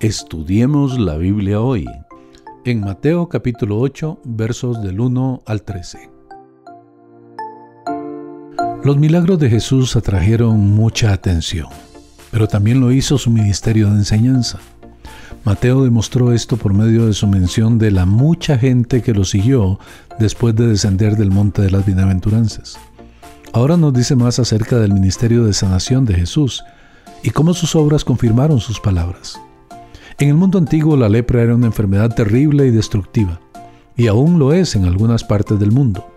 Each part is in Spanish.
Estudiemos la Biblia hoy. En Mateo capítulo 8 versos del 1 al 13. Los milagros de Jesús atrajeron mucha atención, pero también lo hizo su ministerio de enseñanza. Mateo demostró esto por medio de su mención de la mucha gente que lo siguió después de descender del monte de las bienaventuranzas. Ahora nos dice más acerca del ministerio de sanación de Jesús y cómo sus obras confirmaron sus palabras. En el mundo antiguo la lepra era una enfermedad terrible y destructiva, y aún lo es en algunas partes del mundo.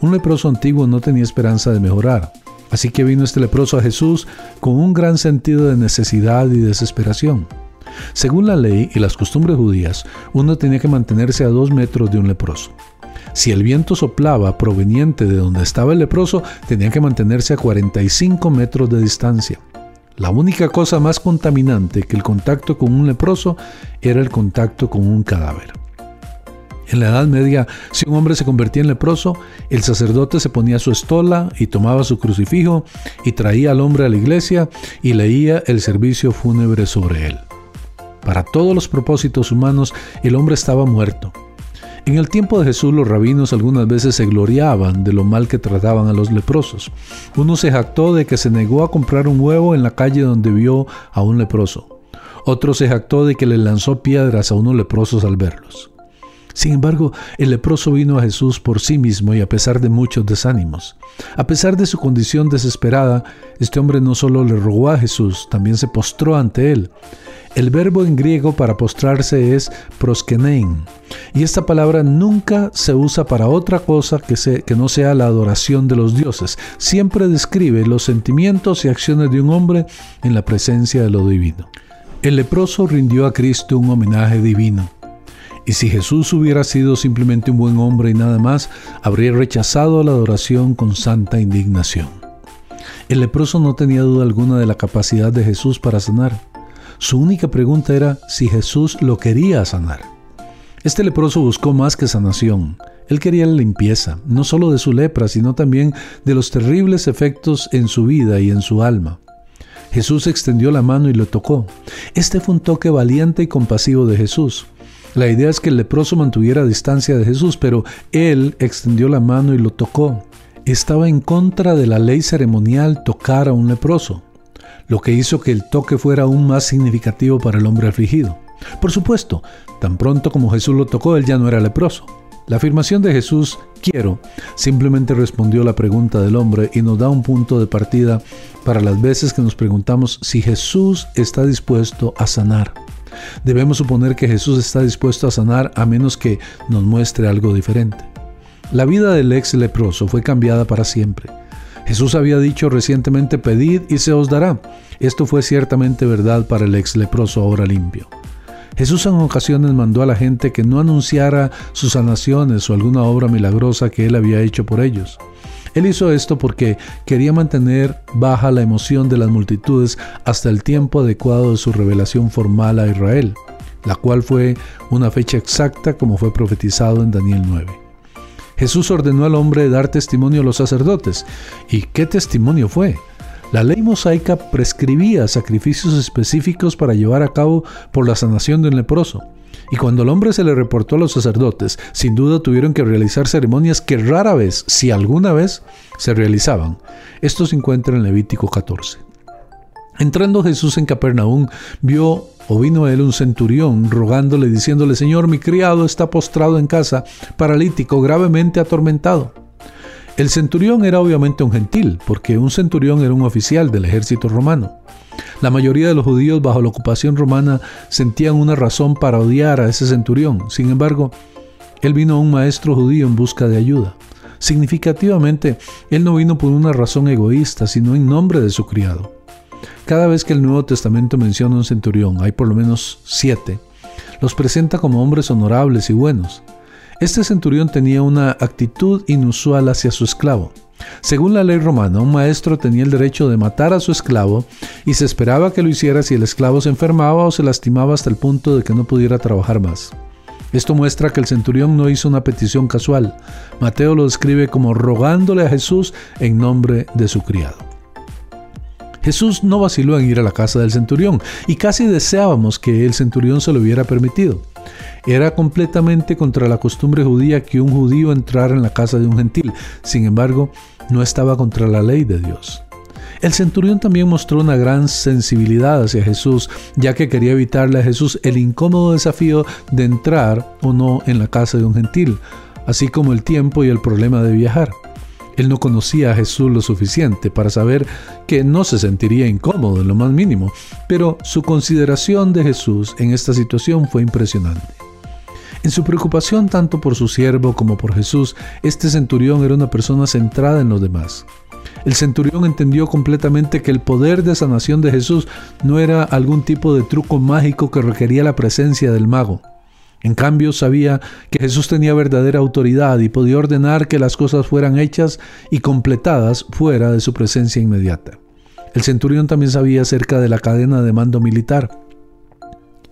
Un leproso antiguo no tenía esperanza de mejorar, así que vino este leproso a Jesús con un gran sentido de necesidad y desesperación. Según la ley y las costumbres judías, uno tenía que mantenerse a dos metros de un leproso. Si el viento soplaba proveniente de donde estaba el leproso, tenía que mantenerse a 45 metros de distancia. La única cosa más contaminante que el contacto con un leproso era el contacto con un cadáver. En la Edad Media, si un hombre se convertía en leproso, el sacerdote se ponía su estola y tomaba su crucifijo y traía al hombre a la iglesia y leía el servicio fúnebre sobre él. Para todos los propósitos humanos, el hombre estaba muerto en el tiempo de Jesús los rabinos algunas veces se gloriaban de lo mal que trataban a los leprosos. Uno se jactó de que se negó a comprar un huevo en la calle donde vio a un leproso. Otro se jactó de que le lanzó piedras a unos leprosos al verlos. Sin embargo, el leproso vino a Jesús por sí mismo y a pesar de muchos desánimos. A pesar de su condición desesperada, este hombre no solo le rogó a Jesús, también se postró ante él. El verbo en griego para postrarse es proskenein, y esta palabra nunca se usa para otra cosa que, que no sea la adoración de los dioses. Siempre describe los sentimientos y acciones de un hombre en la presencia de lo divino. El leproso rindió a Cristo un homenaje divino. Y si Jesús hubiera sido simplemente un buen hombre y nada más, habría rechazado la adoración con santa indignación. El leproso no tenía duda alguna de la capacidad de Jesús para sanar. Su única pregunta era si Jesús lo quería sanar. Este leproso buscó más que sanación. Él quería la limpieza, no solo de su lepra, sino también de los terribles efectos en su vida y en su alma. Jesús extendió la mano y lo tocó. Este fue un toque valiente y compasivo de Jesús. La idea es que el leproso mantuviera distancia de Jesús, pero él extendió la mano y lo tocó. Estaba en contra de la ley ceremonial tocar a un leproso lo que hizo que el toque fuera aún más significativo para el hombre afligido. Por supuesto, tan pronto como Jesús lo tocó, él ya no era leproso. La afirmación de Jesús, quiero, simplemente respondió la pregunta del hombre y nos da un punto de partida para las veces que nos preguntamos si Jesús está dispuesto a sanar. Debemos suponer que Jesús está dispuesto a sanar a menos que nos muestre algo diferente. La vida del ex leproso fue cambiada para siempre. Jesús había dicho recientemente, pedid y se os dará. Esto fue ciertamente verdad para el ex leproso ahora limpio. Jesús en ocasiones mandó a la gente que no anunciara sus sanaciones o alguna obra milagrosa que él había hecho por ellos. Él hizo esto porque quería mantener baja la emoción de las multitudes hasta el tiempo adecuado de su revelación formal a Israel, la cual fue una fecha exacta como fue profetizado en Daniel 9. Jesús ordenó al hombre dar testimonio a los sacerdotes. ¿Y qué testimonio fue? La ley mosaica prescribía sacrificios específicos para llevar a cabo por la sanación de un leproso. Y cuando el hombre se le reportó a los sacerdotes, sin duda tuvieron que realizar ceremonias que rara vez, si alguna vez, se realizaban. Esto se encuentra en Levítico 14. Entrando Jesús en Capernaum, vio o vino a él un centurión rogándole, diciéndole, Señor, mi criado está postrado en casa, paralítico, gravemente atormentado. El centurión era obviamente un gentil, porque un centurión era un oficial del ejército romano. La mayoría de los judíos bajo la ocupación romana sentían una razón para odiar a ese centurión. Sin embargo, él vino a un maestro judío en busca de ayuda. Significativamente, él no vino por una razón egoísta, sino en nombre de su criado. Cada vez que el Nuevo Testamento menciona un centurión, hay por lo menos siete, los presenta como hombres honorables y buenos. Este centurión tenía una actitud inusual hacia su esclavo. Según la ley romana, un maestro tenía el derecho de matar a su esclavo y se esperaba que lo hiciera si el esclavo se enfermaba o se lastimaba hasta el punto de que no pudiera trabajar más. Esto muestra que el centurión no hizo una petición casual. Mateo lo describe como rogándole a Jesús en nombre de su criado. Jesús no vaciló en ir a la casa del centurión y casi deseábamos que el centurión se lo hubiera permitido. Era completamente contra la costumbre judía que un judío entrara en la casa de un gentil, sin embargo, no estaba contra la ley de Dios. El centurión también mostró una gran sensibilidad hacia Jesús, ya que quería evitarle a Jesús el incómodo desafío de entrar o no en la casa de un gentil, así como el tiempo y el problema de viajar. Él no conocía a Jesús lo suficiente para saber que no se sentiría incómodo en lo más mínimo, pero su consideración de Jesús en esta situación fue impresionante. En su preocupación tanto por su siervo como por Jesús, este centurión era una persona centrada en los demás. El centurión entendió completamente que el poder de sanación de Jesús no era algún tipo de truco mágico que requería la presencia del mago. En cambio, sabía que Jesús tenía verdadera autoridad y podía ordenar que las cosas fueran hechas y completadas fuera de su presencia inmediata. El centurión también sabía acerca de la cadena de mando militar.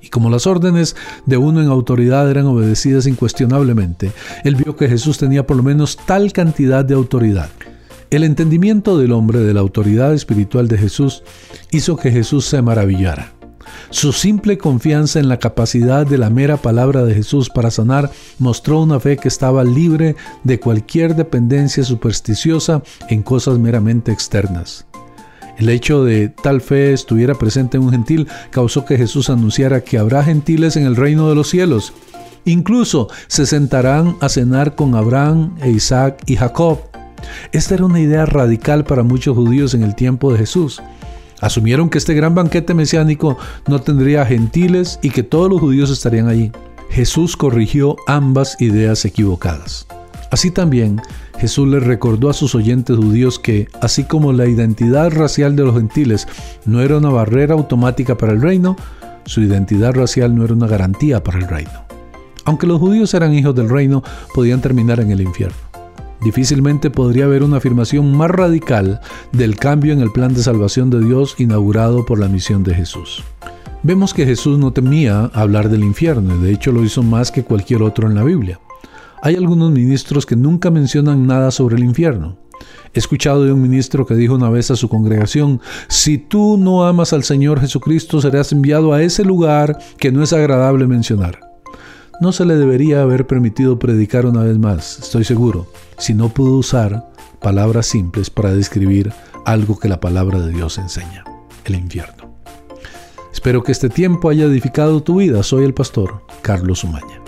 Y como las órdenes de uno en autoridad eran obedecidas incuestionablemente, él vio que Jesús tenía por lo menos tal cantidad de autoridad. El entendimiento del hombre de la autoridad espiritual de Jesús hizo que Jesús se maravillara. Su simple confianza en la capacidad de la mera palabra de Jesús para sanar mostró una fe que estaba libre de cualquier dependencia supersticiosa en cosas meramente externas. El hecho de tal fe estuviera presente en un gentil causó que Jesús anunciara que habrá gentiles en el reino de los cielos. Incluso se sentarán a cenar con Abraham e Isaac y Jacob. Esta era una idea radical para muchos judíos en el tiempo de Jesús. Asumieron que este gran banquete mesiánico no tendría gentiles y que todos los judíos estarían allí. Jesús corrigió ambas ideas equivocadas. Así también, Jesús les recordó a sus oyentes judíos que, así como la identidad racial de los gentiles no era una barrera automática para el reino, su identidad racial no era una garantía para el reino. Aunque los judíos eran hijos del reino, podían terminar en el infierno. Difícilmente podría haber una afirmación más radical del cambio en el plan de salvación de Dios inaugurado por la misión de Jesús. Vemos que Jesús no temía hablar del infierno, de hecho lo hizo más que cualquier otro en la Biblia. Hay algunos ministros que nunca mencionan nada sobre el infierno. He escuchado de un ministro que dijo una vez a su congregación, si tú no amas al Señor Jesucristo serás enviado a ese lugar que no es agradable mencionar. No se le debería haber permitido predicar una vez más, estoy seguro, si no pudo usar palabras simples para describir algo que la palabra de Dios enseña, el infierno. Espero que este tiempo haya edificado tu vida. Soy el pastor Carlos Umaña.